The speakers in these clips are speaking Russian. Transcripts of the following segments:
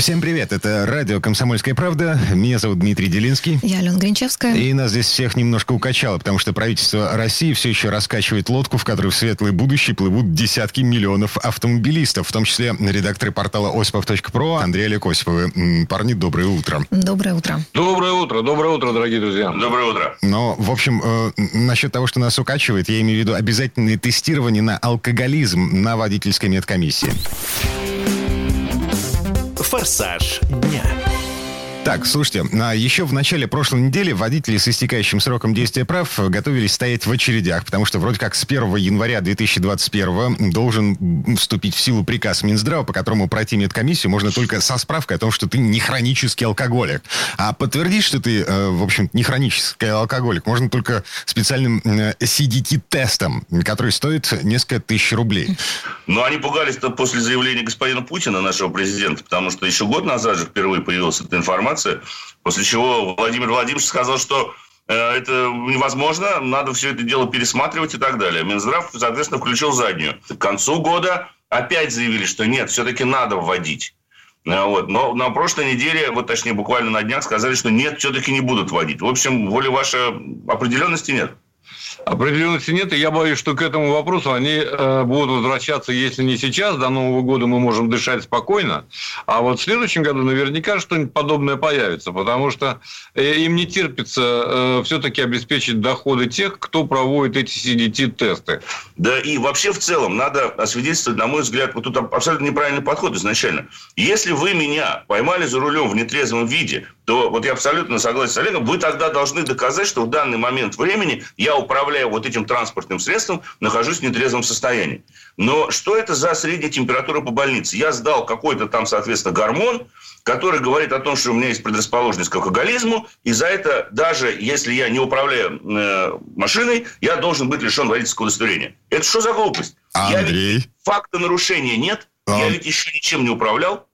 Всем привет, это радио «Комсомольская правда». Меня зовут Дмитрий Делинский. Я Алена Гринчевская. И нас здесь всех немножко укачало, потому что правительство России все еще раскачивает лодку, в которой в светлое будущее плывут десятки миллионов автомобилистов, в том числе редакторы портала осипов.про Андрей Олег Осиповы. Парни, доброе утро. Доброе утро. Доброе утро, доброе утро, дорогие друзья. Доброе утро. Но, в общем, э, насчет того, что нас укачивает, я имею в виду обязательное тестирование на алкоголизм на водительской медкомиссии. «Форсаж дня». Так, слушайте, а еще в начале прошлой недели водители с истекающим сроком действия прав готовились стоять в очередях, потому что вроде как с 1 января 2021 должен вступить в силу приказ Минздрава, по которому пройти медкомиссию можно только со справкой о том, что ты не хронический алкоголик. А подтвердить, что ты, э, в общем не хронический алкоголик, можно только специальным э, CDT-тестом, который стоит несколько тысяч рублей. Но они пугались-то после заявления господина Путина, нашего президента, потому что еще год назад же впервые появилась эта информация, после чего Владимир Владимирович сказал, что э, это невозможно, надо все это дело пересматривать и так далее. Минздрав, соответственно, включил заднюю. К концу года опять заявили, что нет, все-таки надо вводить. Э, Вот. Но на прошлой неделе, вот точнее буквально на днях, сказали, что нет, все-таки не будут вводить. В общем, воли вашей определенности нет. Определенности нет, и я боюсь, что к этому вопросу они э, будут возвращаться, если не сейчас, до Нового года мы можем дышать спокойно, а вот в следующем году наверняка что-нибудь подобное появится, потому что э, им не терпится э, все-таки обеспечить доходы тех, кто проводит эти CDT-тесты. Да и вообще в целом надо освидетельствовать, на мой взгляд, вот тут абсолютно неправильный подход изначально. Если вы меня поймали за рулем в нетрезвом виде, то вот я абсолютно согласен с Олегом, вы тогда должны доказать, что в данный момент времени я, управляя вот этим транспортным средством, нахожусь в нетрезвом состоянии. Но что это за средняя температура по больнице? Я сдал какой-то там, соответственно, гормон, который говорит о том, что у меня есть предрасположенность к алкоголизму, и за это, даже если я не управляю э, машиной, я должен быть лишен водительского удостоверения. Это что за глупость? Я Андрей? ведь факта нарушения нет, А. я ведь еще ничем не управлял.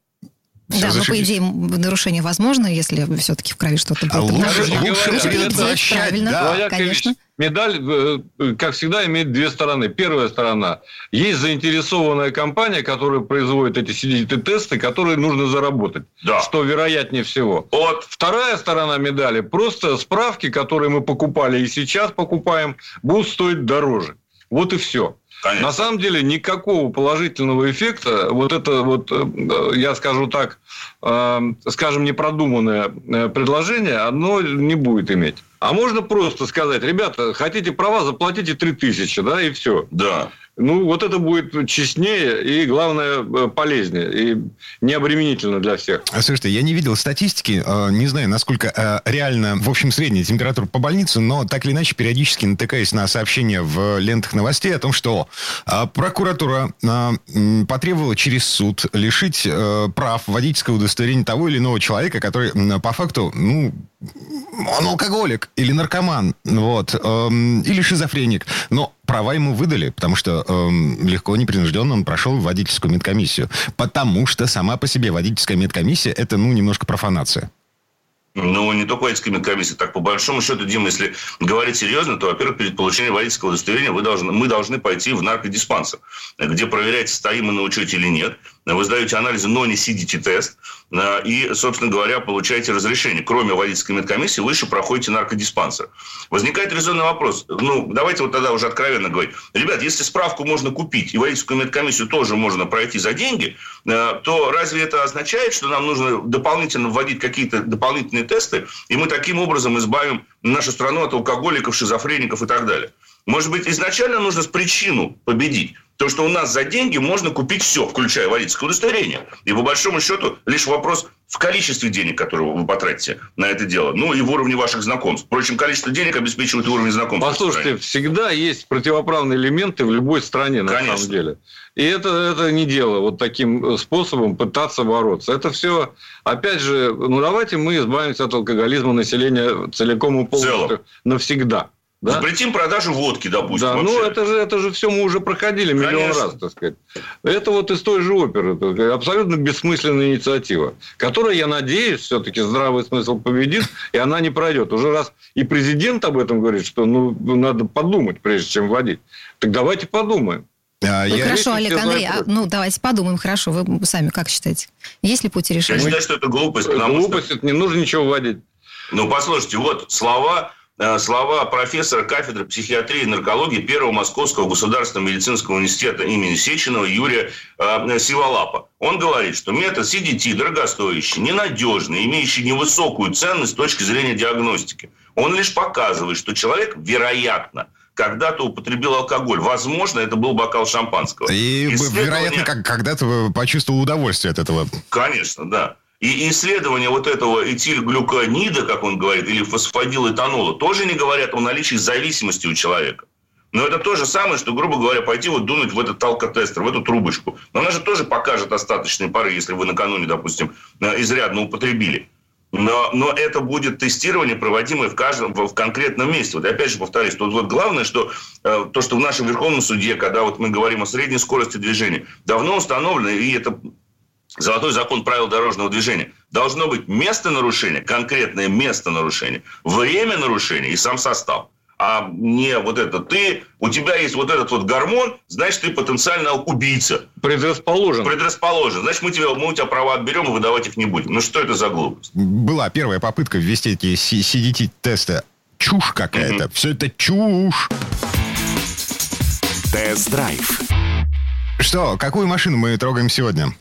Да, но по идее нарушение возможно, если все-таки в крови что-то А было. лучше- поднаружено. лучше Лучше предотвращать, правильно, да. Говоря, конечно. Медаль, э, как всегда, имеет две стороны. Первая сторона. Есть заинтересованная компания, которая производит эти CDT-тесты, которые нужно заработать. Да. Что вероятнее всего. Вот. Вторая сторона медали. Просто справки, которые мы покупали и сейчас покупаем, будут стоить дороже. Вот и все. Конечно. На самом деле никакого положительного эффекта, вот это вот, э, я скажу так, э, скажем, непродуманное э, предложение, оно не будет иметь. А можно просто сказать, ребята, хотите права, заплатите 3000, да, и все. Да. Ну, вот это будет честнее и, главное, э, полезнее и необременительно для всех. А, Слушайте, я не видел статистики, э, не знаю, насколько э, реально, в общем, средняя температура по больнице, но так или иначе периодически натыкаюсь на сообщения в лентах новостей о том, что прокуратура потребовала через суд лишить прав водительского удостоверения того или иного человека, который по факту, ну, он алкоголик или наркоман, вот, эм, или шизофреник. Но права ему выдали, потому что эм, легко, непринужденно он прошел водительскую медкомиссию. Потому что сама по себе водительская медкомиссия – это, ну, немножко профанация. Ну, не только водительская медкомиссия. Так, по большому счету, Дима, если говорить серьезно, то, во-первых, перед получением водительского удостоверения вы должны, мы должны пойти в наркодиспансер, где проверяется, стоим мы на учете или нет. Вы сдаете анализы, но не CDT-тест. э, И, собственно говоря, получаете разрешение. Кроме водительской медкомиссии, вы еще проходите наркодиспансер. Возникает резонный вопрос. Ну, давайте вот тогда уже откровенно говорить. Ребят, если справку можно купить, и водительскую медкомиссию тоже можно пройти за деньги, э, то разве это означает, что нам нужно дополнительно вводить какие-то дополнительные тесты, и мы таким образом избавим нашу страну от алкоголиков, шизофреников и так далее? Может быть, изначально нужно с причину победить. То, что у нас за деньги можно купить все, включая водительское удостоверение. И по большому счету лишь вопрос в количестве денег, которые вы потратите на это дело, ну и в уровне ваших знакомств. Впрочем, количество денег обеспечивает уровень знакомств. Послушайте, всегда есть противоправные элементы в любой стране, на Конечно. самом деле. И это, это не дело вот таким способом пытаться бороться. Это все, опять же, ну давайте мы избавимся от алкоголизма населения целиком и полностью навсегда. Да? Запретим продажу водки, допустим. Да, вообще. ну это же, это же все мы уже проходили миллион Конечно. раз, так сказать. Это вот из той же оперы. Это абсолютно бессмысленная инициатива, которая, я надеюсь, все-таки здравый смысл победит, и она не пройдет. Уже раз и президент об этом говорит, что ну, надо подумать, прежде чем вводить. Так давайте подумаем. А, Ну, я- хорошо, Олег Андрей, а, ну давайте подумаем, хорошо, вы сами как считаете? Есть ли пути Я решения? считаю, что это глупость, потому что Глупость, это не нужно ничего вводить. Ну, послушайте, вот слова, слова профессора кафедры психиатрии и наркологии Первого Московского государственного медицинского университета имени Сеченова Юрия э, Сиволапа. Он говорит, что метод CDT дорогостоящий, ненадежный, имеющий невысокую ценность с точки зрения диагностики. Он лишь показывает, что человек, вероятно, когда-то употребил алкоголь. Возможно, это был бокал шампанского. И, Исследования- вероятно, как, когда-то почувствовал удовольствие от этого. Конечно, да. И исследования вот этого этилглюконида, как он говорит, или фосфодилэтанола, тоже не говорят о наличии зависимости у человека. Но это то же самое, что, грубо говоря, пойти вот дунуть в этот алкотестер, в эту трубочку. Но она же тоже покажет остаточные пары, если вы накануне, допустим, э, изрядно употребили. Но, но это будет тестирование, проводимое в каждом, в, конкретном месте. Вот опять же повторюсь, тут вот главное, что э, то, что в нашем Верховном суде, когда вот мы говорим о средней скорости движения, давно установлено, и это Золотой закон правил дорожного движения. Должно быть место нарушения, конкретное место нарушения, время нарушения и сам состав. А не вот это ты, у тебя есть вот этот вот гормон, значит, ты потенциально убийца. Предрасположен. Предрасположен. Значит, мы, тебя, мы у тебя права отберем и выдавать их не будем. Ну, что это за глупость? Была первая попытка ввести эти CDT-тесты. Чушь какая-то. Все это чушь. Тест-драйв. Что, какую машину мы трогаем сегодня?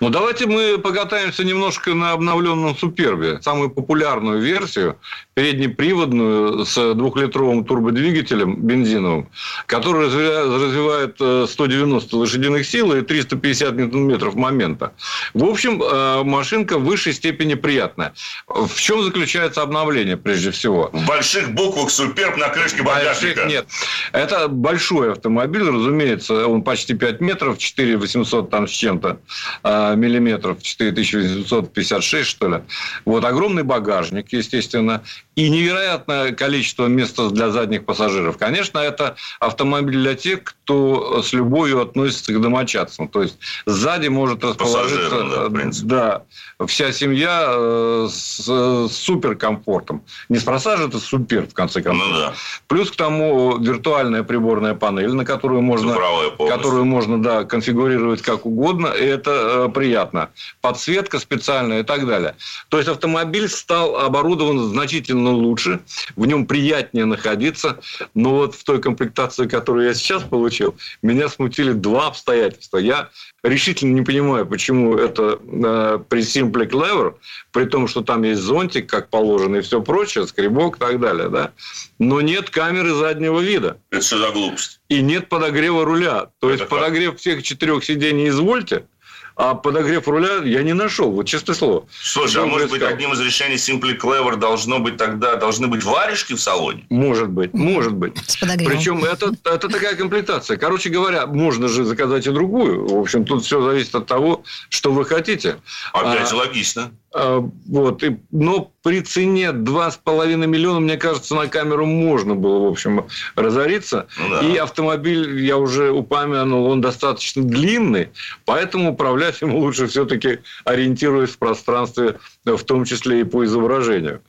Ну, давайте мы покатаемся немножко на обновленном Супербе. Самую популярную версию, переднеприводную, с двухлитровым турбодвигателем бензиновым, который развивает, развивает э, 190 лошадиных сил и 350 ньютон-метров момента. В общем, э, машинка в высшей степени приятная. В чем заключается обновление, прежде всего? В больших буквах «Суперб» на крышке багажника. Больших нет. Это большой автомобиль, разумеется. Он почти 5 метров, 4 800 там с чем-то миллиметров, 4856, что ли. Вот огромный багажник, естественно. И невероятное количество места для задних пассажиров. Конечно, это автомобиль для тех, кто с любовью относится к домочадцам. То есть, сзади может расположиться... Пассажирам, да, принципе. Да, вся семья э, с, с суперкомфортом. Неспроста же это супер, в конце концов. Ну да, Плюс к тому виртуальная приборная панель, на которую можно, которую можно да, конфигурировать как угодно, и это э, приятно. Подсветка специальная и так далее. То есть автомобиль стал оборудован значительно лучше, в нем приятнее находиться, но вот в той комплектации, которую я сейчас получил, меня смутили два обстоятельства. Я решительно не понимаю, почему это э, при Simple Clever, при том, что там есть зонтик, как положено, и все прочее, скребок и так далее, да, но нет камеры заднего вида. Это что за глупость? И нет подогрева руля. То есть Это как? подогрев всех четырех сидений извольте, а подогрев руля я не нашел. Вот честное слово. Слушай, а Долго может быть, одним из решений Simply Clever должно быть тогда, должны быть варежки в салоне? Может быть, может быть. С подогревом. Причем это, это такая комплектация. Короче говоря, можно же заказать и другую. В общем, тут все зависит от того, что вы хотите. Опять А, же логично. А, Вот. И, но при цене 2,5 миллиона, мне кажется, на камеру можно было, в общем, разориться. Ну да. И автомобиль, я уже упомянул, он достаточно длинный, поэтому управлять ему лучше все-таки ориентируясь в пространстве, в том числе и по изображению.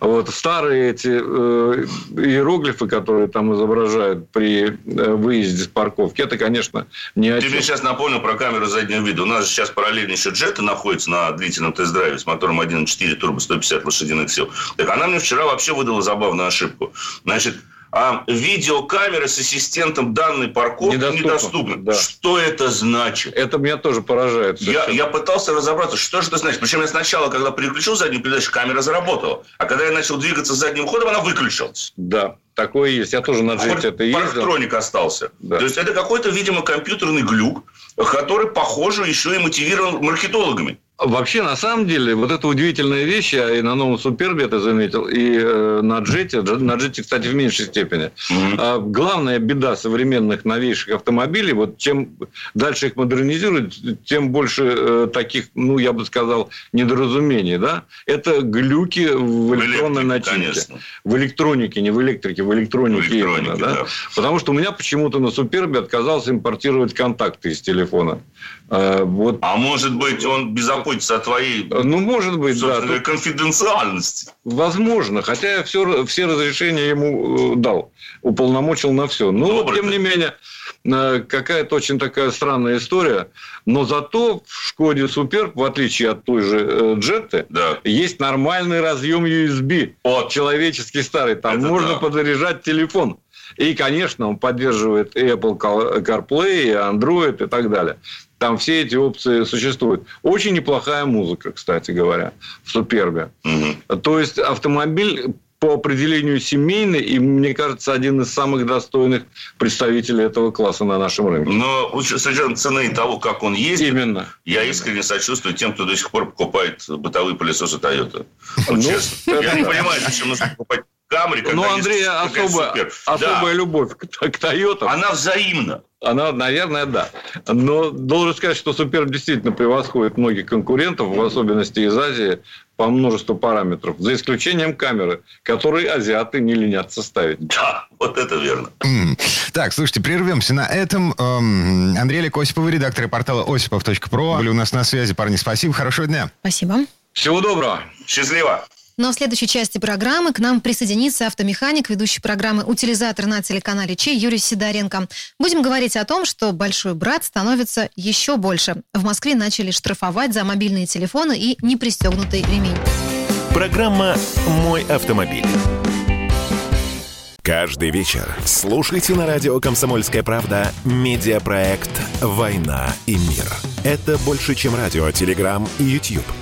Вот. Старые эти э, иероглифы, которые там изображают при э, выезде с парковки, это, конечно, не о Ты мне сейчас напомнил про камеру заднего вида. У нас же сейчас параллельно еще джета находится на длительном тест-драйве с мотором 1.4 турбо 150 лошадиных сил. Так она мне вчера вообще выдала забавную ошибку. Значит, а видеокамера с ассистентом данной парковки Недоступна, недоступна. да. Что это значит? Это меня тоже поражает. Я, я пытался разобраться, что же это значит. Причем я сначала, когда переключил заднюю передачу, камера заработала. А когда я начал двигаться задним ходом, она выключилась. Да, такое есть. Я тоже на джете это ездил. Парктроник остался. Да. То есть это какой-то, видимо, компьютерный глюк, который, похоже, еще и мотивирован маркетологами. Вообще, на самом деле, вот эта удивительная вещь, я и на новом Супербе это заметил, и э, на Джете, на Джете, кстати, в меньшей степени. Mm-hmm. главная беда современных новейших автомобилей, вот чем дальше их модернизируют, тем больше э, таких, ну, я бы сказал, недоразумений, да? Это глюки в электронной начинке. В электронике, не в электрике, в электронике, в электронике именно, да? да? Потому что у меня почему-то на Супербе отказался импортировать контакты из телефона. А, вот. А может быть, он безопасится от твоей ну, может быть, да. конфиденциальности? Возможно. Хотя я все, все разрешения ему э, дал. Уполномочил на все. Но, Добрый тем ты. не менее, э, какая-то очень такая странная история. Но зато в Шкоде Супер, в отличие от той же э, Джетты, да. есть нормальный разъем USB. Вот. Человеческий старый. Там Это можно да. подзаряжать телефон. И, конечно, он поддерживает и Apple CarPlay, и Android и так далее. Там все эти опции существуют. Очень неплохая музыка, кстати говоря, в Супербе. Угу. То есть автомобиль по определению семейный, и, мне кажется, один из самых достойных представителей этого класса на нашем рынке. Но с учетом цены того, как он есть, Именно. я искренне сочувствую тем, кто до сих пор покупает бытовые пылесосы Toyota. Вот ну, честно. Я не понимаю, зачем нужно покупать Камри. Ну, Андрей, особая, особая любовь к, к Toyota. Она взаимна. Она, наверное, да. Но должен сказать, что Супер действительно превосходит многих конкурентов, в особенности из Азии, по множеству параметров, за исключением камеры, которые азиаты не ленятся ставить. Да, вот это верно. Так, слушайте, прервемся на этом. Эм, Андрей Олег Осипов, редактор портала осипов.про. Были у нас на связи. Парни, спасибо. Хорошего дня. Спасибо. Всего доброго. Счастливо. Но в следующей части программы к нам присоединится автомеханик, ведущий программы «Утилизатор» на телеканале Чей Юрий Сидоренко. Будем говорить о том, что большой брат становится еще больше. В Москве начали штрафовать за мобильные телефоны и непристегнутый ремень. Программа «Мой автомобиль». Каждый вечер слушайте на радио «Комсомольская правда» медиапроект «Война и мир». Это больше, чем радио, телеграм и YouTube –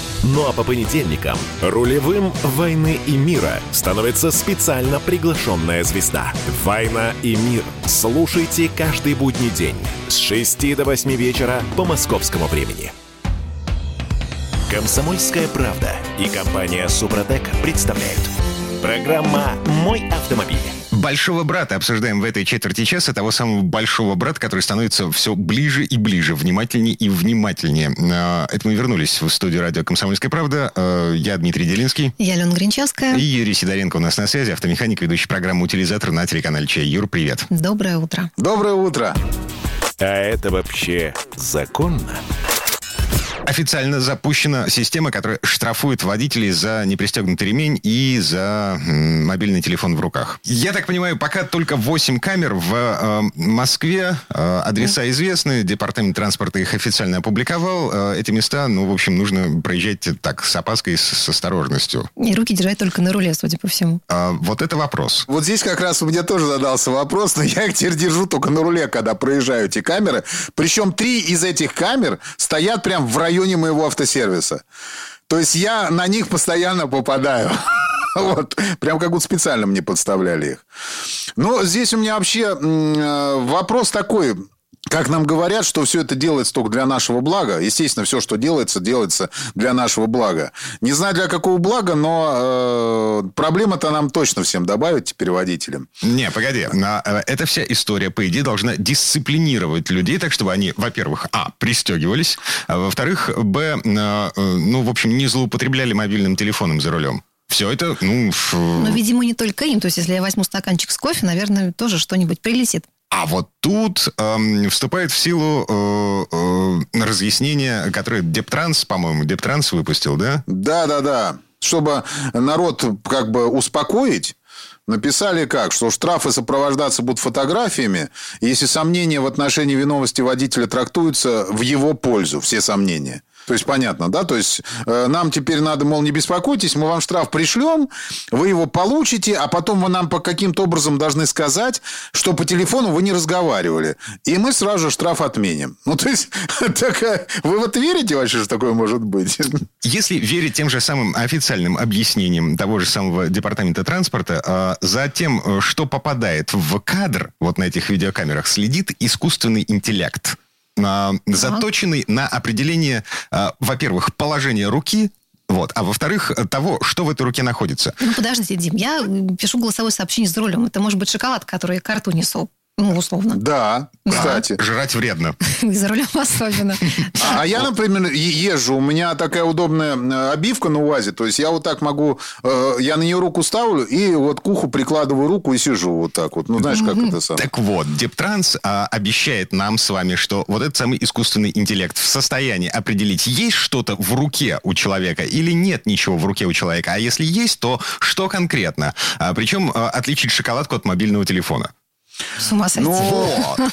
Ну а по понедельникам рулевым «Войны и мира» становится специально приглашенная звезда. «Война и мир». Слушайте каждый будний день с 6 до 8 вечера по московскому времени. Комсомольская правда и компания «Супротек» представляют. Программа «Мой автомобиль». Большого брата обсуждаем в этой четверти часа, того самого большого брата, который становится все ближе и ближе, внимательнее и внимательнее. А, это мы вернулись в студию радио «Комсомольская правда». А, я Дмитрий Делинский. Я Алена Гринчевская. И Юрий Сидоренко у нас на связи, автомеханик, ведущий программу «Утилизатор» на телеканале «Чай». Юр, привет. Доброе утро. Доброе утро. А это вообще законно? Официально запущена система, которая штрафует водителей за непристегнутый ремень и за мобильный телефон в руках. Я так понимаю, пока только 8 камер в э, Москве. Э, адреса известны, департамент транспорта их официально опубликовал. Э, эти места, ну, в общем, нужно проезжать так, с опаской, с, с осторожностью. И руки держать только на руле, судя по всему. А, вот это вопрос. Вот здесь как раз у меня тоже задался вопрос, но я их теперь держу только на руле, когда проезжаю эти камеры. Причем три из этих камер стоят прям в районе районе моего автосервиса. То есть я на них постоянно попадаю. Вот, прям как будто специально мне подставляли их. Но здесь у меня вообще э, вопрос такой. Как нам говорят, что все это делается только для нашего блага. Естественно, все, что делается, делается для нашего блага. Не знаю, для какого блага, но э, проблема-то нам точно всем добавят теперь водителям. Не, погоди. Э, эта вся история, по идее, должна дисциплинировать людей, так чтобы они, во-первых, а, пристегивались, а во-вторых, б, э, э, ну, в общем, не злоупотребляли мобильным телефоном за рулем. Все это, ну... Но, видимо, не только им. То есть, если я возьму стаканчик с кофе, наверное, тоже что-нибудь прилетит. А вот тут эм, вступает в силу э, э, разъяснение, которое Дептранс, по-моему, Дептранс выпустил, да? Да, да, да. Чтобы народ как бы успокоить, Написали как, что штрафы сопровождаться будут фотографиями, если сомнения в отношении виновности водителя трактуются в его пользу, все сомнения. То есть понятно, да? То есть э, нам теперь надо, мол, не беспокойтесь, мы вам штраф пришлем, вы его получите, а потом вы нам по каким-то образом должны сказать, что по телефону вы не разговаривали. И мы сразу же штраф отменим. Ну, то есть, такая... вы вот верите вообще, что такое может быть? Если верить тем же самым официальным объяснениям того же самого департамента транспорта, э, за тем, что попадает в кадр вот на этих видеокамерах, следит искусственный интеллект заточенный на определение, а, во-первых, положения руки, вот. А во-вторых, того, что в этой руке находится. Ну, подождите, Дим, я пишу голосовое сообщение за рулем. Это может быть шоколад, который я карту несу. Ну, условно. Да, кстати. Да. Жрать вредно. За рулем особенно. А, а я, например, езжу, у меня такая удобная э, обивка на УАЗе, то есть я вот так могу, э, я на нее руку ставлю и вот к уху прикладываю руку и сижу вот так вот. Ну, знаешь, как это самое. Так вот, Дептранс а, обещает нам с вами, что вот этот самый искусственный интеллект в состоянии определить, есть что-то в руке у человека или нет ничего в руке у человека. А если есть, то что конкретно? А, причем а, отличить шоколадку от мобильного телефона. С ума сойти. Ну,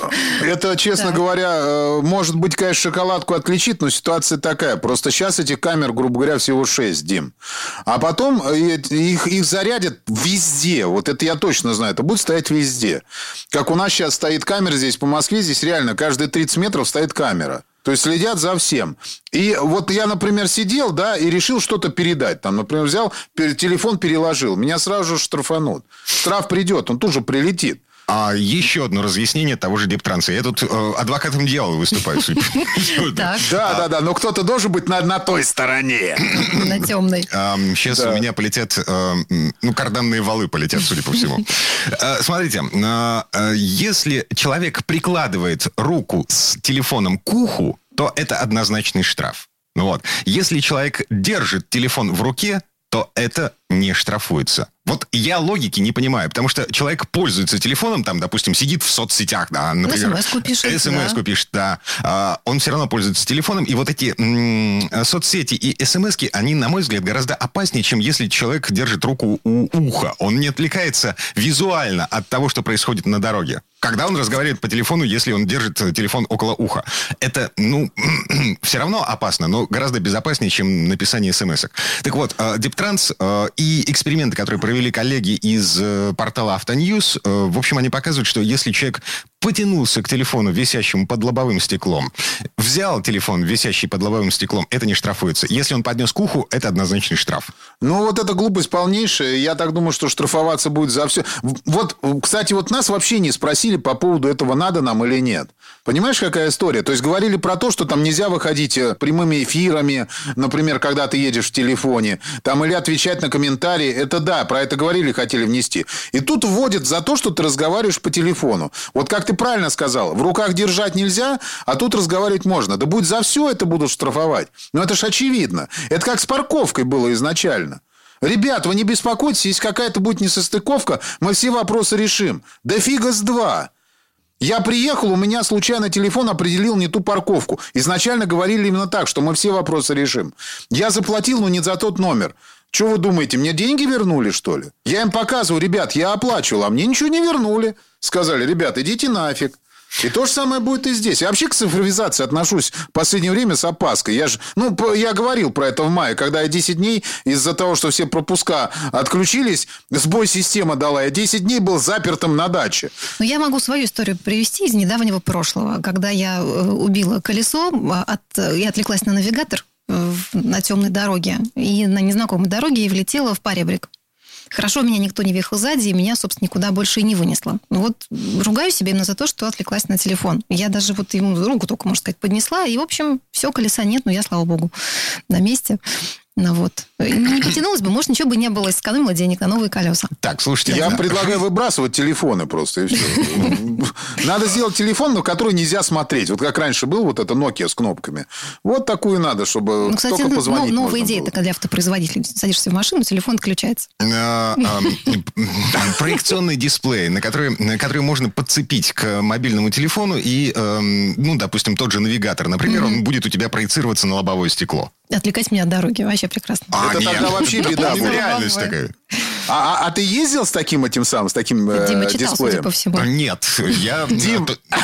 это, честно говоря, э, может быть, конечно, шоколадку отличит, но ситуация такая. Просто сейчас этих камер, грубо говоря, всего 6, Дим. А потом э, их, их зарядят везде. Вот это я точно знаю. Это будет стоять везде. Как у нас сейчас стоит камера здесь по Москве, здесь реально каждые 30 метров стоит камера. То есть следят за всем. И вот я, например, сидел, да, и решил что-то передать. Там, например, взял, телефон переложил. Меня сразу же штрафанут. Штраф придет, он тут же прилетит. А еще одно разъяснение того же Дептранса. Я тут э, адвокатом дьявола выступаю. Да, да, да. Но кто-то должен быть на той стороне. На темной. Сейчас у меня полетят, э, ну, карданные валы полетят, судя по всему. Э, смотрите, э, если человек прикладывает руку с телефоном к уху, то это однозначный штраф. Вот. Если человек держит телефон в руке, то это не штрафуется. Вот я логики не понимаю, потому что человек пользуется телефоном, там, допустим, сидит в соцсетях, да, например. СМС-ку пишет, СМС да. пишет, да. А, он все равно пользуется телефоном, и вот эти м- соцсети и смс они, на мой взгляд, гораздо опаснее, чем если человек держит руку у уха. Он не отвлекается визуально от того, что происходит на дороге. Когда он разговаривает по телефону, если он держит телефон около уха. Это, ну, все равно опасно, но гораздо безопаснее, чем написание смс -ок. Так вот, Дептранс и эксперименты, которые провели коллеги из э, портала Автоньюз, э, в общем, они показывают, что если человек потянулся к телефону, висящему под лобовым стеклом, взял телефон, висящий под лобовым стеклом, это не штрафуется. Если он поднес к уху, это однозначный штраф. Ну, вот это глупость полнейшая. Я так думаю, что штрафоваться будет за все. Вот, кстати, вот нас вообще не спросили по поводу этого, надо нам или нет. Понимаешь, какая история? То есть, говорили про то, что там нельзя выходить э, прямыми эфирами, например, когда ты едешь в телефоне, там, или отвечать на комментарии. Это да, про это говорили, хотели внести. И тут вводят за то, что ты разговариваешь по телефону. Вот как ты правильно сказал, в руках держать нельзя, а тут разговаривать можно. Да будет за все это будут штрафовать. Но это ж очевидно. Это как с парковкой было изначально. Ребят, вы не беспокойтесь, если какая-то будет несостыковка, мы все вопросы решим. Да фига с два. Я приехал, у меня случайно телефон определил не ту парковку. Изначально говорили именно так, что мы все вопросы решим. Я заплатил, но не за тот номер. Что вы думаете, мне деньги вернули, что ли? Я им показываю, ребят, я оплачивал, а мне ничего не вернули. Сказали, ребят, идите нафиг. И то же самое будет и здесь. Я вообще к цифровизации отношусь в последнее время с опаской. Я же, ну, я говорил про это в мае, когда я 10 дней из-за того, что все пропуска отключились, сбой система дала. Я 10 дней был запертым на даче. Но я могу свою историю привести из недавнего прошлого, когда я э, убила колесо а, от, и отвлеклась на навигатор на темной дороге и на незнакомой дороге и влетела в паребрик. Хорошо, меня никто не въехал сзади, и меня, собственно, никуда больше и не вынесло. Ну вот ругаю себя именно за то, что отвлеклась на телефон. Я даже вот ему руку только, можно сказать, поднесла, и, в общем, все, колеса нет, но я, слава богу, на месте. Ну вот. Не потянулось бы, может, ничего бы не было, сэкономила денег на новые колеса. Так, слушайте. Я предлагаю выбрасывать телефоны просто, и все. Надо сделать телефон, на который нельзя смотреть. Вот как раньше был вот это Nokia с кнопками. Вот такую надо, чтобы Ну, кстати, только ну, позвонить новая можно идея такая для автопроизводителей. Садишься в машину, телефон отключается. А, а, проекционный дисплей, на который, на который можно подцепить к мобильному телефону и, эм, ну, допустим, тот же навигатор, например, он будет у тебя проецироваться на лобовое стекло. Отвлекать меня от дороги. Вообще прекрасно. А, Это нет. тогда вообще беда будет. реальность такая. А, а- а ты ездил с таким этим самым, с таким э, Дима читал, судя дисплеем? по всему. Нет, я... Дим. а,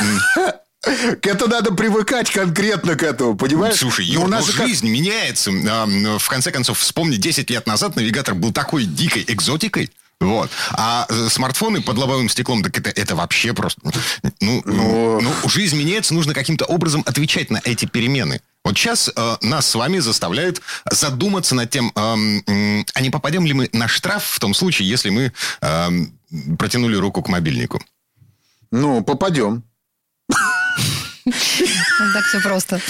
то- К это надо привыкать конкретно к этому, понимаешь? Слушай, Ну, Юр, у ну, нас же как- жизнь меняется. В конце концов, вспомни, 10 лет назад навигатор был такой дикой экзотикой. Вот. А э, смартфоны под лобовым стеклом, так это, это вообще просто... Ну, ну, ну, жизнь меняется, нужно каким-то образом отвечать на эти перемены. Вот сейчас э, нас с вами заставляют задуматься над тем, эм, м, а не попадем ли мы на штраф в том случае, если мы эм, протянули руку к мобильнику. Ну, попадем. Вот так все просто.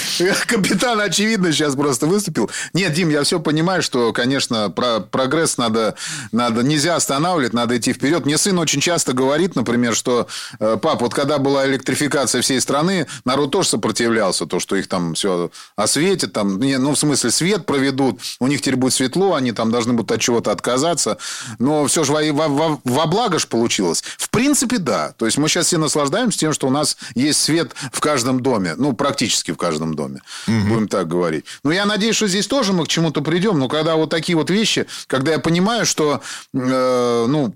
Капитан, очевидно, сейчас просто выступил. Нет, Дим, я все понимаю, что, конечно, про прогресс надо, надо, нельзя останавливать, надо идти вперед. Мне сын очень часто говорит, например, что, э, пап, вот когда была электрификация всей страны, народ тоже сопротивлялся, то, что их там все осветят, там, не, ну, в смысле, свет проведут, у них теперь будет светло, они там должны будут от чего-то отказаться. Но все же во, во- во- во благо ж получилось. В принципе, да. То есть, мы сейчас все наслаждаемся тем, что у нас есть свет в каждом доме. Ну, практически в каждом доме. Будем так говорить. Но я надеюсь, что здесь тоже мы к чему-то придем. Но когда вот такие вот вещи, когда я понимаю, что, э, ну,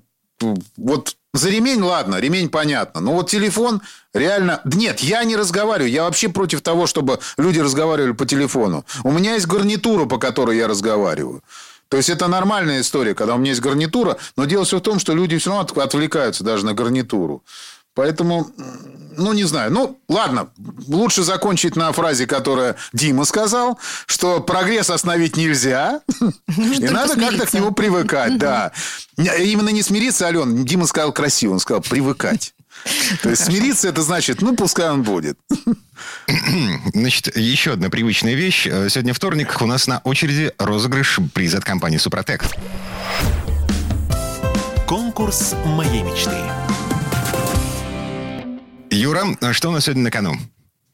вот за ремень, ладно, ремень понятно. Но вот телефон реально... Нет, я не разговариваю. Я вообще против того, чтобы люди разговаривали по телефону. У меня есть гарнитура, по которой я разговариваю. То есть, это нормальная история, когда у меня есть гарнитура. Но дело все в том, что люди все равно от- отвлекаются даже на гарнитуру. Поэтому, ну, не знаю. Ну, ладно, лучше закончить на фразе, которая Дима сказал, что прогресс остановить нельзя. И надо как-то к нему привыкать, да. Именно не смириться, Ален, Дима сказал красиво, он сказал привыкать. То есть смириться это значит, ну, пускай он будет. Значит, еще одна привычная вещь. Э, Сегодня вторник, у нас на очереди розыгрыш приза от компании «Супротек». Конкурс моей мечты. Юра, а что у нас сегодня на кону?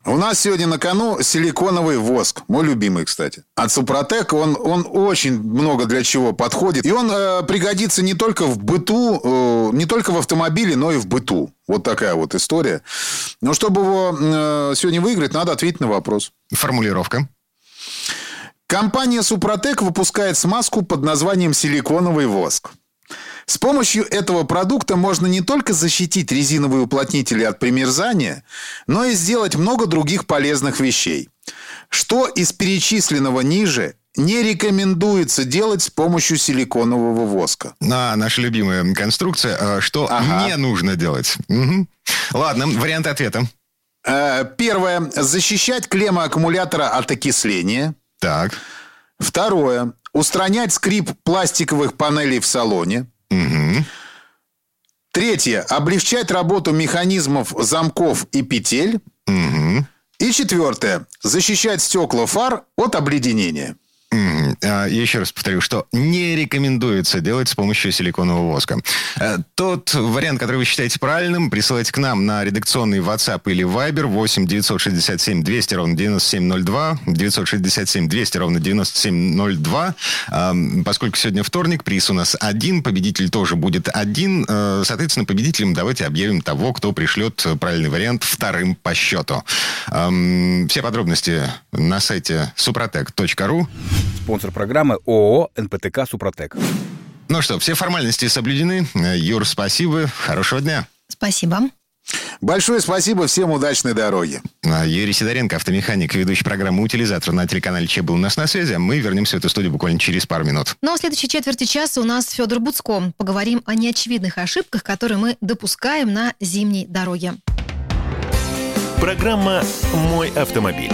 У нас сегодня на кону силиконовый воск. Мой любимый, кстати. От Супротек он, он очень много для чего подходит. И он э, пригодится не только в быту, э, не только в автомобиле, но и в быту. Вот такая вот история. Но чтобы его э, сегодня выиграть, надо ответить на вопрос. Формулировка. Компания Супротек выпускает смазку под названием силиконовый воск. С помощью этого продукта можно не только защитить резиновые уплотнители от примерзания, но и сделать много других полезных вещей. Что из перечисленного ниже не рекомендуется делать с помощью силиконового воска? А, наша любимая конструкция. а, Что Ага. не нужно делать? Мгм. Ладно, вариант ответа. Э, Первое. Защищать клеммы аккумулятора от окисления. Так. Второе. Устранять скрип пластиковых панелей в салоне. Мгм. Третье. Облегчать работу механизмов замков и петель. Мгм. И четвертое. Защищать стекла фар от обледенения. Мгм. А, я еще раз повторю, что не рекомендуется делать с помощью силиконового воска. Э, Тот вариант, который вы считаете правильным, присылайте к нам на редакционный WhatsApp или Viber 8 967 200 ровно 9702, 967 200 ровно 9702. А, Поскольку сегодня вторник, приз у нас один, победитель тоже будет один. Э, Соответственно, победителем давайте объявим того, кто пришлет правильный вариант вторым по счету. Все подробности на сайте suprotec.ru. Спонсор программы ООО «НПТК Супротек». Ну что, все формальности соблюдены. Юр, спасибо. Хорошего дня. Спасибо. Большое спасибо, всем удачной дороги. А, Юрий Сидоренко, автомеханик, ведущий программы «Утилизатор» на телеканале Че был у нас на связи. а Мы вернемся в эту студию буквально через пару минут. Ну а в следующей четверти часа у нас Федор Буцко. Поговорим о неочевидных ошибках, которые мы допускаем на зимней дороге. Программа «Мой автомобиль».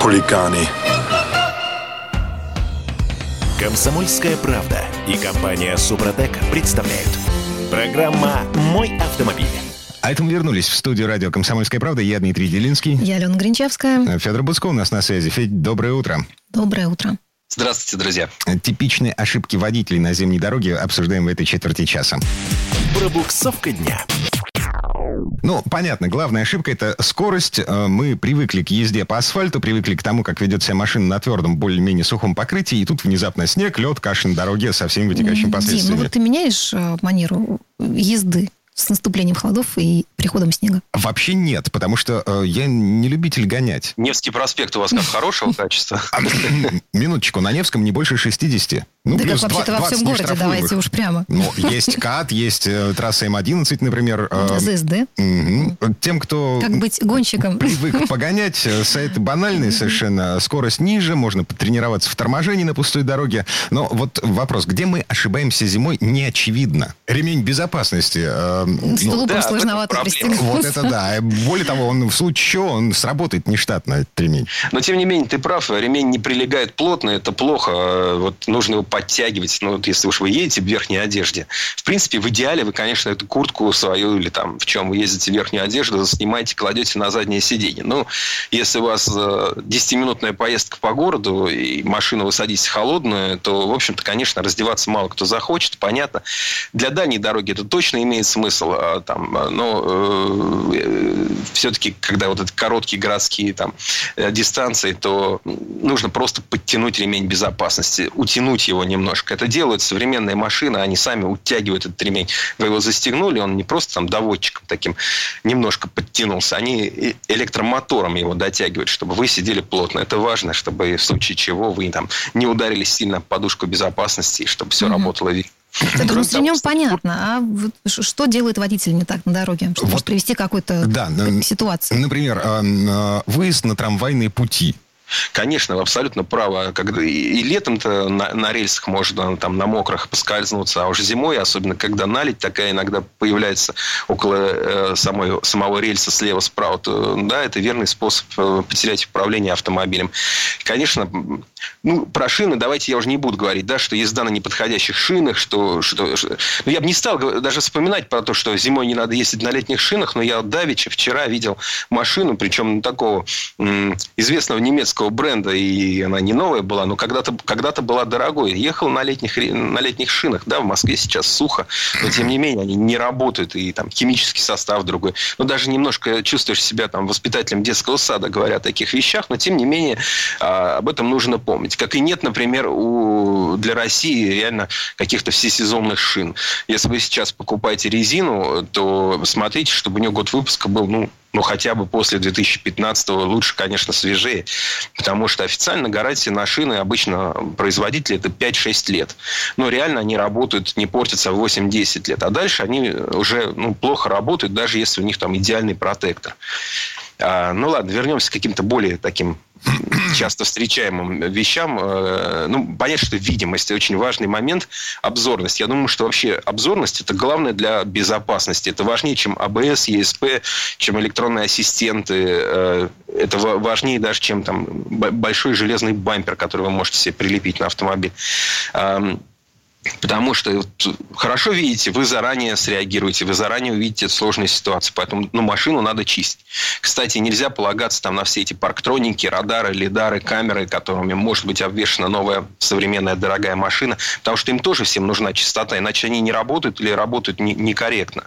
Хулиганы. Комсомольская правда и компания Супротек представляют. Программа «Мой автомобиль». А это мы вернулись в студию радио «Комсомольская правда». Я Дмитрий Делинский. Я Алена Гринчевская. Федор Буцко у нас на связи. Федь, доброе утро. Доброе утро. Здравствуйте, друзья. Типичные ошибки водителей на зимней дороге обсуждаем в этой четверти часа. Пробуксовка дня. Ну, понятно, главная ошибка – это скорость. Э, Мы привыкли к езде по асфальту, привыкли к тому, как ведет себя машина на твердом, более-менее сухом покрытии, и тут внезапно снег, лед, каша на дороге со всеми вытекающими последствиями. Дим, ну вот ты меняешь э, манеру езды с наступлением холодов и приходом снега? Вообще нет, потому что э, я не любитель гонять. Невский проспект у вас как хорошего качества? Минуточку, на Невском не больше 60. Ну, да плюс как вообще-то во всем 20 городе, давайте уж прямо. Ну, есть КАТ, есть э, трасса М11, например. э, ЗСД. мгм. Тем, кто Как быть гонщиком? привык погонять, э, сайты банальные совершенно, скорость ниже, можно потренироваться в торможении на пустой дороге. Но вот вопрос, где мы ошибаемся зимой, не очевидно. Ремень безопасности. э, ну, Столбом сложновато пристегнуть. Вот это да. Более того, он в случае чего, он сработает нештатно, этот ремень. Но, тем не менее, ты прав, ремень не прилегает плотно, это плохо. Э, Вот нужно его подтягивать, ну, вот если уж вы едете в верхней одежде. В принципе, в идеале вы, конечно, эту куртку свою или там в чем вы ездите в верхнюю одежду, снимаете, кладете на заднее сиденье. Ну, если у вас э, 10-минутная поездка по городу, и машину вы садитесь холодную, то, в общем-то, конечно, раздеваться мало кто захочет, понятно. Для дальней дороги это точно имеет смысл, а, там, а, но все-таки, когда вот эти короткие городские там, э, дистанции, то нужно просто подтянуть ремень безопасности, утянуть его немножко. Это делают современные машины, они сами утягивают этот ремень. Вы его застегнули, он не просто там доводчиком таким немножко подтянулся, они электромотором его дотягивают, чтобы вы сидели плотно. Это важно, чтобы в случае чего вы там не ударились сильно подушку безопасности, чтобы все работало верно. Это ну, с ремнем понятно. А вот что делает водитель не так на дороге? Что может привести к какой-то Да, ситуации? Например, э, э, выезд на трамвайные пути. Конечно, вы абсолютно правы. Когда и летом-то на, на рельсах можно там на мокрых поскользнуться, а уже зимой, особенно когда наледь такая иногда появляется около э, самой, самого рельса слева-справа, то да, это верный способ э, потерять управление автомобилем. Конечно, ну, про шины давайте я уже не буду говорить, да, что езда на неподходящих шинах, что... что, что- ну, я бы не стал даже вспоминать про то, что зимой не надо ездить на летних шинах, но я давеча вчера видел машину, причем такого м, известного немецкого бренда, и она не новая была, но когда-то когда была дорогой. Ехал на летних, на летних шинах, да, в Москве сейчас сухо, но тем не менее они не работают, и там химический состав другой. Но даже немножко чувствуешь себя там воспитателем детского сада, говоря о таких вещах, но тем не менее а, об этом нужно помнить. Как и нет, например, у, для России реально каких-то всесезонных шин. Если вы сейчас покупаете резину, то смотрите, чтобы у нее год выпуска был, ну, ну, хотя бы после 2015 лучше, конечно, свежее. Потому что официально гарантия на шины обычно производители это 5-6 лет. Но реально они работают, не портятся 8-10 лет. А дальше они уже ну, плохо работают, даже если у них там идеальный протектор. А, ну ладно, вернемся к каким-то более таким часто встречаемым вещам. Э, Ну, понятно, что видимость очень важный момент. Обзорность. Я думаю, что вообще обзорность это главное для безопасности. Это важнее, чем АБС, ЕСП, чем электронные ассистенты. Э, Это ва- важнее даже, чем там большой железный бампер, который вы можете себе прилепить на автомобиль. Потому что хорошо видите, вы заранее среагируете, вы заранее увидите сложные ситуации. Поэтому ну, машину надо чистить. Кстати, нельзя полагаться там на все эти парктроники, радары, лидары, камеры, которыми может быть обвешена новая современная дорогая машина. Потому что им тоже всем нужна чистота, иначе они не работают или работают не- некорректно.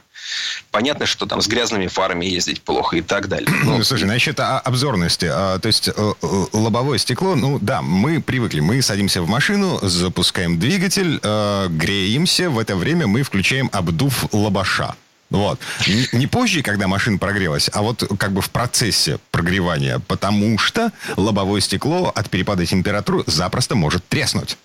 Понятно, что там с грязными фарами ездить плохо и так далее. Ну, слушай, насчет обзорности. А, то есть э, э, лобовое стекло, ну да, мы привыкли. Мы садимся в машину, запускаем двигатель, э, греемся. В это время мы включаем обдув лобаша. Вот. Не, не позже, когда машина прогрелась, а вот как бы в процессе прогревания, потому что лобовое стекло от перепада температуры запросто может треснуть.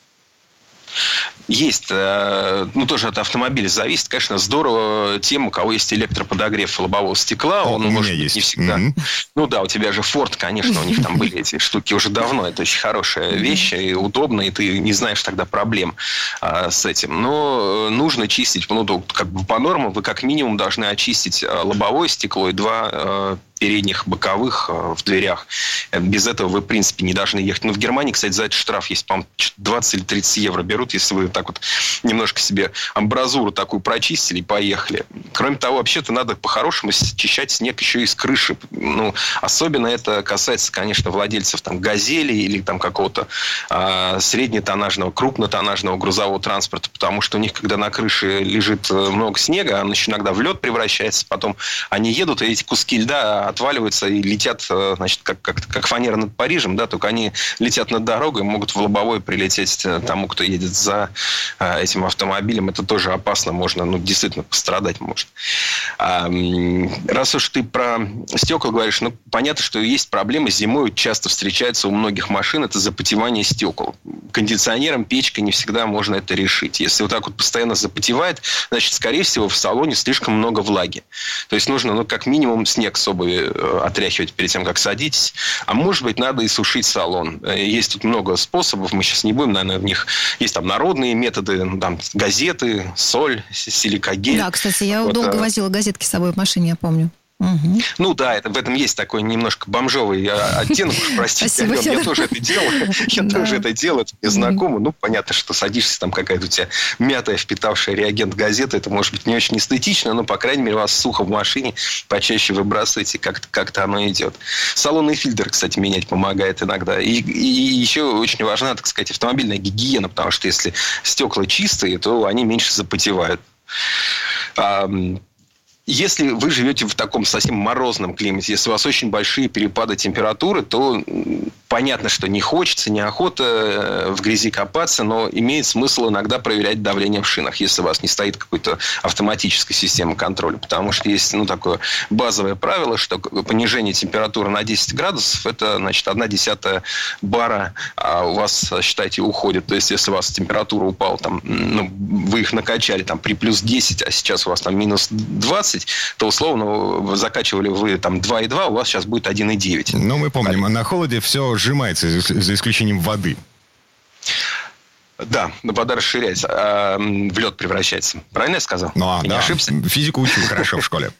Есть, э, ну, тоже от автомобиля зависит. Конечно, здорово тем, у кого есть электроподогрев лобового стекла. Он у может меня есть. не всегда. Мгм. Ну да, у тебя же Ford, конечно, у них там были эти штуки уже давно. Это очень хорошая вещь и удобно, и ты не знаешь тогда проблем а, с этим. Но э, нужно чистить, ну, как бы по нормам вы как минимум должны очистить а, лобовое стекло и два э, передних, боковых э, в дверях. Э, Без этого вы, в принципе, не должны ехать. Но в Германии, кстати, за это штраф есть, по-моему, 20 или 30 евро берут, если вы так вот немножко себе амбразуру такую прочистили и поехали. Кроме того, вообще-то надо по-хорошему счищать снег еще и с крыши. Ну, особенно это касается, конечно, владельцев там газели или там какого-то а, среднетоннажного, крупнотоннажного грузового транспорта, потому что у них, когда на крыше лежит э, много снега, он еще иногда в лед превращается, потом они едут, и эти куски льда отваливаются и летят, э, значит, как, как, как фанера над Парижем, да, только они летят над дорогой, могут в лобовое прилететь э, тому, кто едет за э, этим автомобилем. Это тоже опасно, можно, ну, действительно, пострадать может. А, раз уж ты про стекла говоришь, ну, понятно, что есть проблемы. Зимой часто встречается у многих машин, это запотевание стекол. Кондиционером, печкой не всегда можно это решить. Если вот так вот постоянно запотевает, значит, скорее всего, в салоне слишком много влаги. То есть нужно, ну, как минимум, снег с обуви отряхивать перед тем, как садитесь. А может быть, надо и сушить салон. Э, Есть тут много способов, мы сейчас не будем, наверное, в них... Есть там народные методы, ну, там газеты, соль, с- силикагель. Да, кстати, я Вот, долго э, возила газетки с собой в машине, я помню. Мгм. Ну да, это, в этом есть такой немножко бомжовый э, оттенок, уж простите, Спасибо, я Федор. тоже это делал. Я Да. тоже это делал, это мне знакомо. Ну, понятно, что садишься, там какая-то у тебя мятая, впитавшая реагент газета, это может быть не очень эстетично, но, по крайней мере, у вас сухо в машине, почаще выбрасываете, как-то как оно идет. Салонный фильтр, кстати, менять помогает иногда. И, и еще очень важна, так сказать, автомобильная гигиена, потому что если стекла чистые, то они меньше запотевают. Если вы живете в таком совсем морозном климате, если у вас очень большие перепады температуры, то понятно, что не хочется, неохота э, в грязи копаться, но имеет смысл иногда проверять давление в шинах, если у вас не стоит какой-то автоматической системы контроля. Потому что есть ну, такое базовое правило, что понижение температуры на 10 градусов – это значит, 1 десятая бара а у вас, считайте, уходит. То есть, если у вас температура упала, там, ну, вы их накачали там, при плюс 10, а сейчас у вас там минус 20, то условно вы закачивали вы там 2,2, у вас сейчас будет 1,9. Но мы помним, на холоде все сжимается, за исключением воды. Да, вода расширяется, а в лед превращается. Правильно я сказал? Ну, а, не да, ошибся? физику учил хорошо в школе.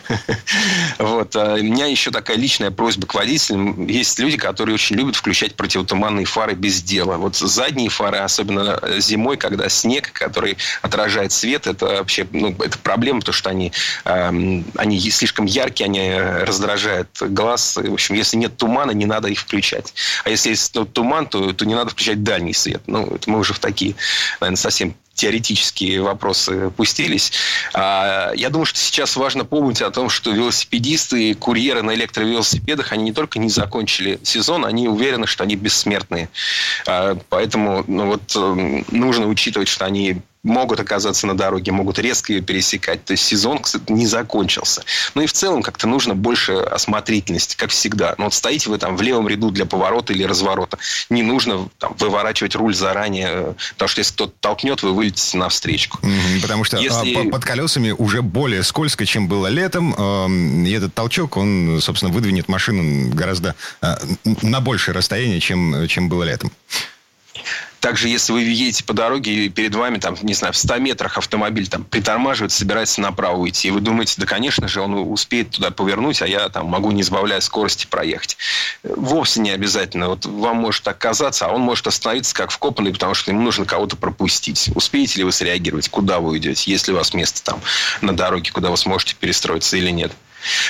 Вот. а У меня еще такая личная просьба к водителям. Есть люди, которые очень любят включать противотуманные фары без дела. Вот задние фары, особенно зимой, когда снег, который отражает свет, это вообще ну, это проблема, потому что они, эм, они слишком яркие, они раздражают глаз. В общем, если нет тумана, не надо их включать. А если есть туман, то, то не надо включать дальний свет. Ну, это мы уже в такие, наверное, совсем теоретические вопросы пустились. А, Я думаю, что сейчас важно помнить о том, что велосипедисты и курьеры на электровелосипедах, они не только не закончили сезон, они уверены, что они бессмертные. А, Поэтому ну, вот, э, нужно учитывать, что они могут оказаться на дороге, могут резко ее пересекать. То есть сезон, кстати, не закончился. Ну и в целом как-то нужно больше осмотрительности, как всегда. Ну вот стоите вы там в левом ряду для поворота или разворота. Не нужно там, выворачивать руль заранее, э, потому что если кто-то толкнет, вы вылетите на встречку. Потому что а, Если- по- под колесами уже более скользко, чем было летом. эм, И этот толчок, он, собственно, выдвинет машину гораздо э, на большее расстояние, чем, чем было летом. Также, если вы едете по дороге, и перед вами, там, не знаю, в 100 метрах автомобиль там притормаживает, собирается направо уйти, и вы думаете, да, конечно же, он успеет туда повернуть, а я там могу, не сбавляя скорости, проехать. Вовсе не обязательно. Вот вам может так казаться, а он может остановиться как вкопанный, потому что ему нужно кого-то пропустить. Успеете ли вы среагировать, куда вы уйдете, есть ли у вас место там на дороге, куда вы сможете перестроиться или нет?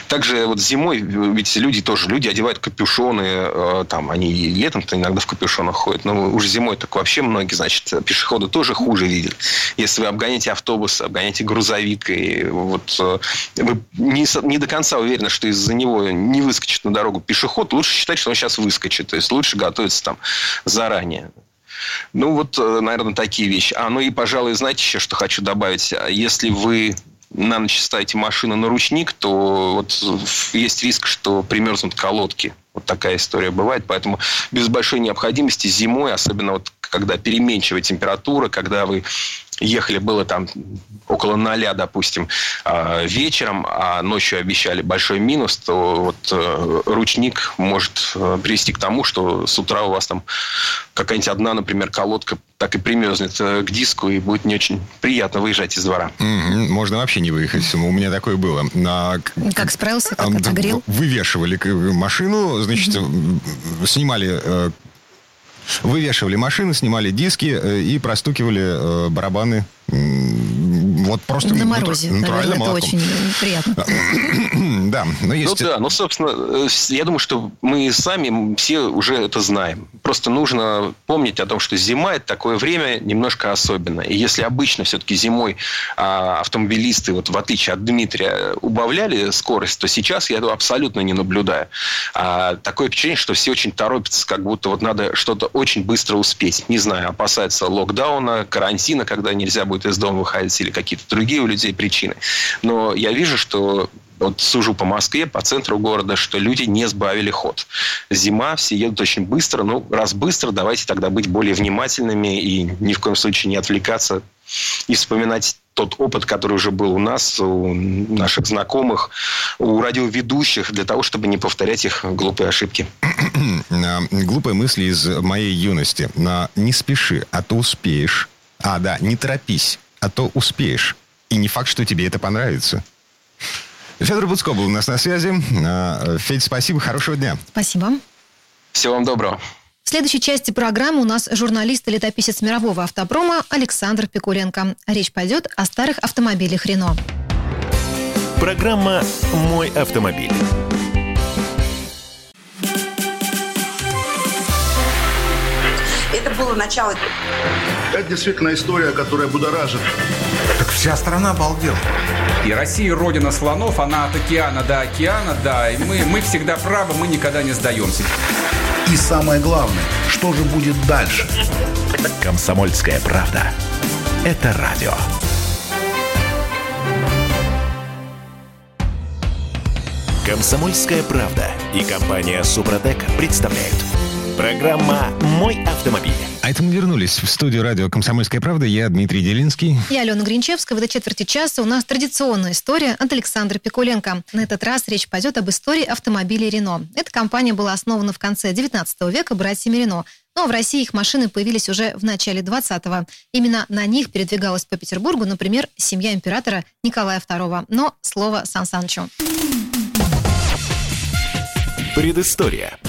Также вот зимой, ведь люди тоже, люди одевают капюшоны, э, там, они и летом-то иногда в капюшонах ходят, но уже зимой так вообще многие, значит, пешеходы тоже хуже видят. Если вы обгоняете автобус, обгоняете грузовик, и вот э, вы не, не до конца уверены, что из-за него не выскочит на дорогу пешеход, лучше считать, что он сейчас выскочит. То есть лучше готовиться там заранее. Ну, вот, э, наверное, такие вещи. А, ну и, пожалуй, знаете еще, что хочу добавить. Если вы на ночь ставите машину на ручник, то вот есть риск, что примерзнут колодки. Вот такая история бывает. Поэтому без большой необходимости зимой, особенно вот когда переменчивая температура, когда вы ехали, было там около ноля, допустим, а, вечером, а ночью обещали большой минус, то вот э, ручник может э, привести к тому, что с утра у вас там какая-нибудь одна, например, колодка так и примерзнет э, к диску, и будет не очень приятно выезжать из двора. Можно вообще не выехать. У меня такое было. Как справился, как отогрел? Вывешивали машину, значит, снимали вывешивали машины, снимали диски и простукивали барабаны вот просто на морозе, натурально наверное, это очень приятно. да, но есть... Ну да, ну, собственно, э, я думаю, что мы сами все уже это знаем. Просто нужно помнить о том, что зима – это такое время немножко особенное. И если обычно все-таки зимой а, автомобилисты, вот в отличие от Дмитрия, убавляли скорость, то сейчас я этого абсолютно не наблюдаю. А, такое впечатление, что все очень торопятся, как будто вот надо что-то очень быстро успеть. Не знаю, опасаются локдауна, карантина, когда нельзя будет из дома выходить или какие-то другие у людей причины. Но я вижу, что вот сужу по Москве, по центру города, что люди не сбавили ход. Зима, все едут очень быстро. Ну, раз быстро, давайте тогда быть более внимательными и ни в коем случае не отвлекаться и вспоминать тот опыт, который уже был у нас, у наших знакомых, у радиоведущих, для того, чтобы не повторять их глупые ошибки. Глупые мысли из моей юности. Не спеши, а то успеешь. А, да, не торопись, а то успеешь. И не факт, что тебе это понравится. Федор Буцко был у нас на связи. А, Федь, спасибо, хорошего дня. Спасибо. Всего вам доброго. В следующей части программы у нас журналист и летописец мирового автопрома Александр Пикуленко. Речь пойдет о старых автомобилях «Рено». Программа «Мой автомобиль». Было начало. Это действительно история, которая будоражит. Так вся страна обалдела. И Россия родина слонов, она от океана до океана, да. И мы, мы всегда правы, мы никогда не сдаемся. И самое главное, что же будет дальше? Комсомольская правда. Это радио. Комсомольская правда и компания Супротек представляют. Программа «Мой автомобиль». А это мы вернулись в студию радио «Комсомольская правда». Я Дмитрий Делинский. Я Алена Гринчевская. В этой четверти часа у нас традиционная история от Александра Пикуленко. На этот раз речь пойдет об истории автомобилей «Рено». Эта компания была основана в конце 19 века братьями «Рено». Но в России их машины появились уже в начале 20-го. Именно на них передвигалась по Петербургу, например, семья императора Николая II. Но слово Сан Санычу. Предыстория.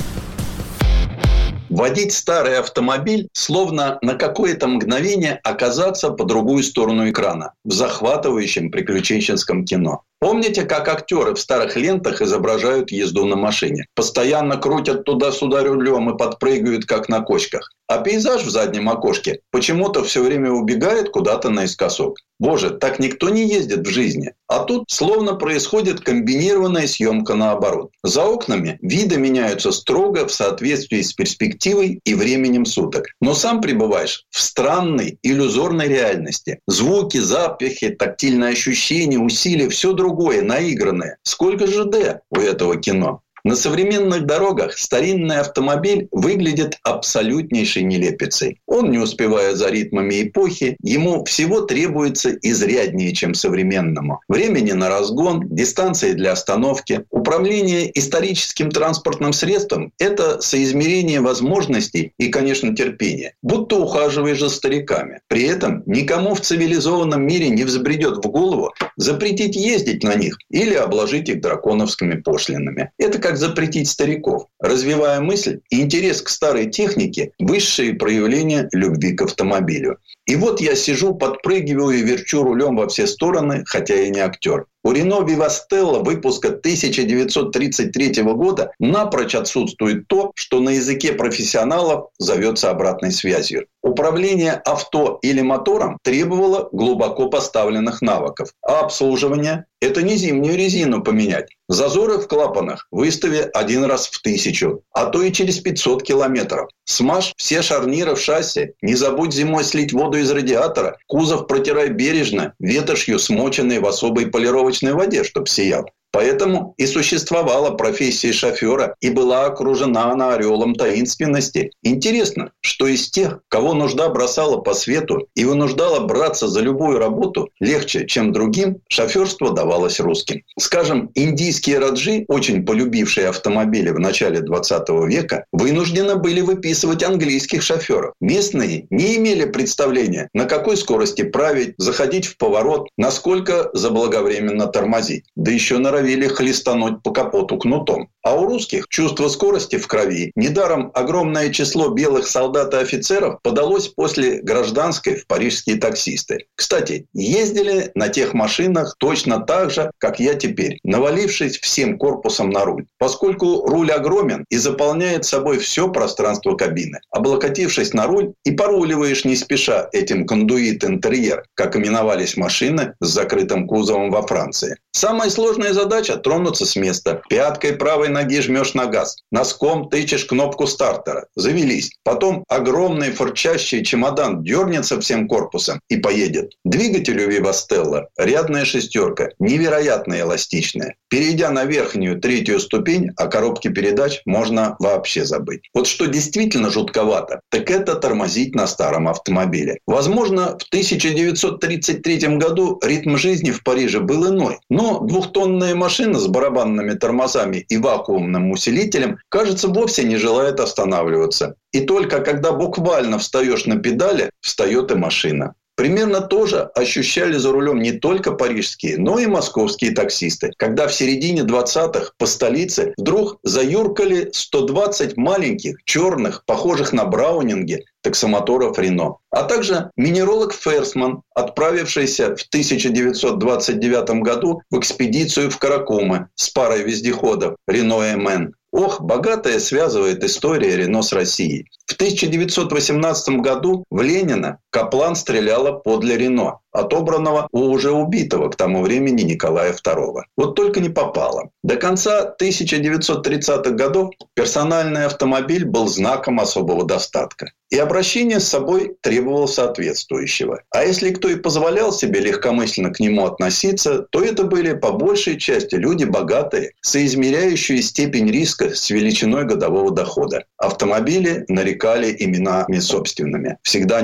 Водить старый автомобиль, словно на какое-то мгновение оказаться по другую сторону экрана в захватывающем приключенческом кино. Помните, как актеры в старых лентах изображают езду на машине? Постоянно крутят туда-сюда рулем и подпрыгивают, как на кочках. А пейзаж в заднем окошке почему-то все время убегает куда-то наискосок. Боже, так никто не ездит в жизни. А тут словно происходит комбинированная съемка наоборот. За окнами виды меняются строго в соответствии с перспективой и временем суток. Но сам пребываешь в странной, иллюзорной реальности. Звуки, запахи, тактильные ощущения, усилия, все другое, наигранное. Сколько же «Д» у этого кино? На современных дорогах старинный автомобиль выглядит абсолютнейшей нелепицей. Он не успевает за ритмами эпохи, ему всего требуется изряднее, чем современному. Времени на разгон, дистанции для остановки. Управление историческим транспортным средством – это соизмерение возможностей и, конечно, терпения. Будто ухаживаешь за стариками. При этом никому в цивилизованном мире не взбредет в голову запретить ездить на них или обложить их драконовскими пошлинами. Это как запретить стариков. Развивая мысль, интерес к старой технике – высшее проявление любви к автомобилю. И вот я сижу, подпрыгиваю и верчу рулем во все стороны, хотя и не актер. У Рено Вивастелла выпуска 1933 года напрочь отсутствует то, что на языке профессионалов зовется обратной связью. Управление авто или мотором требовало глубоко поставленных навыков, а обслуживание – это не зимнюю резину поменять. Зазоры в клапанах выстави один раз в тысячу, а то и через 500 километров. Смажь все шарниры в шасси, не забудь зимой слить воду из радиатора, кузов протирай бережно, ветошью смоченной в особой полировочной воде, чтоб сиял. Поэтому и существовала профессия шофера и была окружена она ореолом таинственности. Интересно, что из тех, кого нужда бросала по свету и вынуждала браться за любую работу легче, чем другим, шоферство давалось русским. Скажем, индийские раджи, очень полюбившие автомобили в начале 20 века, вынуждены были выписывать английских шоферов. Местные не имели представления, на какой скорости править, заходить в поворот, насколько заблаговременно тормозить. Да еще норовили норовили хлестануть по капоту кнутом. А у русских чувство скорости в крови. Недаром огромное число белых солдат и офицеров подалось после гражданской в парижские таксисты. Кстати, ездили на тех машинах точно так же, как я теперь, навалившись всем корпусом на руль. Поскольку руль огромен и заполняет собой все пространство кабины. Облокотившись на руль и поруливаешь не спеша этим кондуит-интерьер, как именовались машины с закрытым кузовом во Франции. Самая сложная задача – тронуться с места. Пяткой правой ноги жмешь на газ. Носком тычешь кнопку стартера. Завелись. Потом огромный форчащий чемодан дернется всем корпусом и поедет. Двигатель у Вивастелла – рядная шестерка, невероятно эластичная. Перейдя на верхнюю, третью ступень, о коробке передач можно вообще забыть. Вот что действительно жутковато, так это тормозить на старом автомобиле. Возможно, в 1933 году ритм жизни в Париже был иной. Но двухтонная машина с барабанными тормозами и вакуумным усилителем, кажется, вовсе не желает останавливаться. И только когда буквально встаешь на педали, встает и машина. Примерно то же ощущали за рулем не только парижские, но и московские таксисты, когда в середине 20-х по столице вдруг заюркали 120 маленьких, черных, похожих на браунинги, таксомоторов Рено, а также минеролог Ферсман, отправившийся в 1929 году в экспедицию в Каракумы с парой вездеходов Рено МН. Ох, богатая связывает история Рено с Россией. В 1918 году в Ленина Каплан стреляла подле Рено, отобранного у уже убитого к тому времени Николая II. Вот только не попала. До конца 1930-х годов персональный автомобиль был знаком особого достатка. И обращение с собой требовало соответствующего. А если кто и позволял себе легкомысленно к нему относиться, то это были по большей части люди богатые, соизмеряющие степень риска с величиной годового дохода. Автомобили нарекали именами собственными. Всегда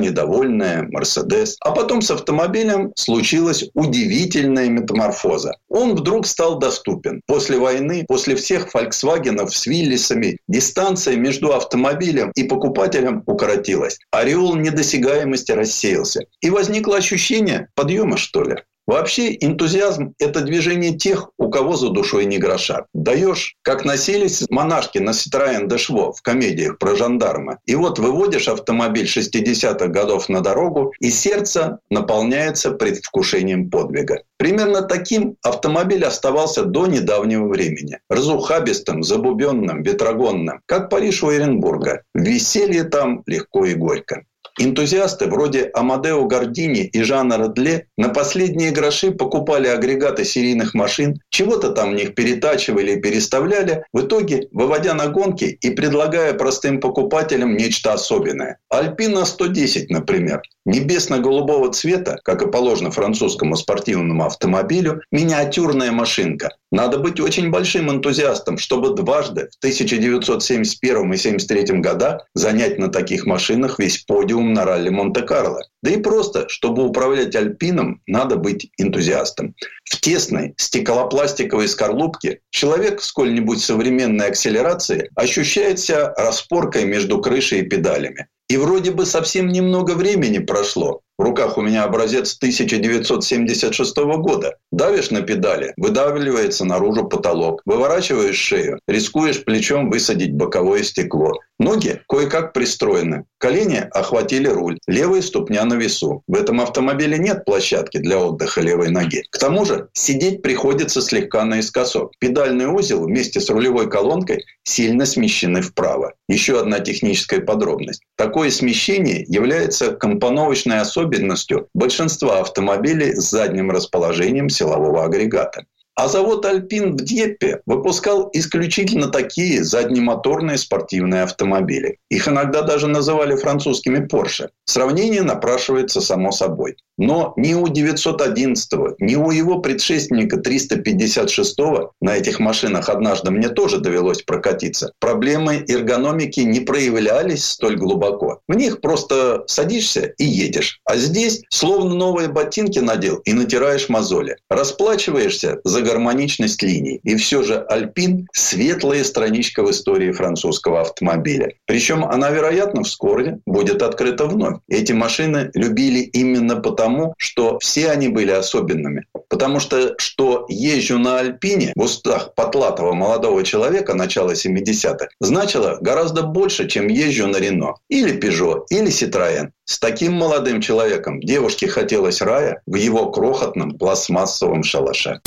недовольная, Мерседес. А потом с автомобилем случилась удивительная метаморфоза. Он вдруг стал доступен. После войны, после всех Volkswagen с Виллисами, дистанция между автомобилем и покупателем укоротилась. Ореол недосягаемости рассеялся. И возникло ощущение подъема, что ли. Вообще энтузиазм – это движение тех, у кого за душой не гроша. Даешь, как носились монашки на Citroёn Дешво в комедиях про жандарма. И вот выводишь автомобиль 60-х годов на дорогу, и сердце наполняется предвкушением подвига. Примерно таким автомобиль оставался до недавнего времени. Разухабистым, забубенным, ветрогонным, как Париж у Оренбурга. Веселье там легко и горько. Энтузиасты вроде Амадео Гордини и Жана Родле на последние гроши покупали агрегаты серийных машин, чего-то там в них перетачивали и переставляли, в итоге выводя на гонки и предлагая простым покупателям нечто особенное. Альпина 110, например, небесно-голубого цвета, как и положено французскому спортивному автомобилю, миниатюрная машинка. Надо быть очень большим энтузиастом, чтобы дважды в 1971 и 1973 годах занять на таких машинах весь подиум на ралли Монте-Карло. Да и просто, чтобы управлять альпином, надо быть энтузиастом. В тесной стеклопластиковой скорлупке человек сколь-нибудь современной акселерации ощущает себя распоркой между крышей и педалями. И вроде бы совсем немного времени прошло. В руках у меня образец 1976 года. Давишь на педали, выдавливается наружу потолок. Выворачиваешь шею, рискуешь плечом высадить боковое стекло. Ноги кое-как пристроены. Колени охватили руль. Левая ступня на весу. В этом автомобиле нет площадки для отдыха левой ноги. К тому же сидеть приходится слегка наискосок. Педальный узел вместе с рулевой колонкой сильно смещены вправо. Еще одна техническая подробность. Такое смещение является компоновочной особенностью большинства автомобилей с задним расположением силового агрегата. А завод «Альпин» в Дьеппе выпускал исключительно такие заднемоторные спортивные автомобили. Их иногда даже называли французскими «Порше». Сравнение напрашивается само собой. Но ни у 911, ни у его предшественника 356 на этих машинах однажды мне тоже довелось прокатиться. Проблемы эргономики не проявлялись столь глубоко. В них просто садишься и едешь. А здесь словно новые ботинки надел и натираешь мозоли. Расплачиваешься за гармоничность линий. И все же «Альпин» – светлая страничка в истории французского автомобиля. Причем она, вероятно, вскоре будет открыта вновь. Эти машины любили именно потому, что все они были особенными. Потому что, что езжу на Альпине в устах потлатого молодого человека начала 70-х, значило гораздо больше, чем езжу на Рено. Или Пежо, или Ситроен. С таким молодым человеком девушке хотелось рая в его крохотном пластмассовом шалаше.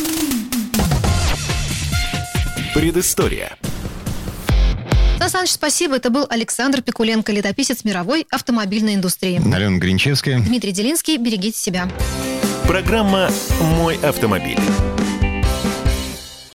Предыстория. Сан Саныч, спасибо. Это был Александр Пикуленко, летописец мировой автомобильной индустрии. Алена Гринчевская. Дмитрий Делинский. Берегите себя. Программа «Мой автомобиль».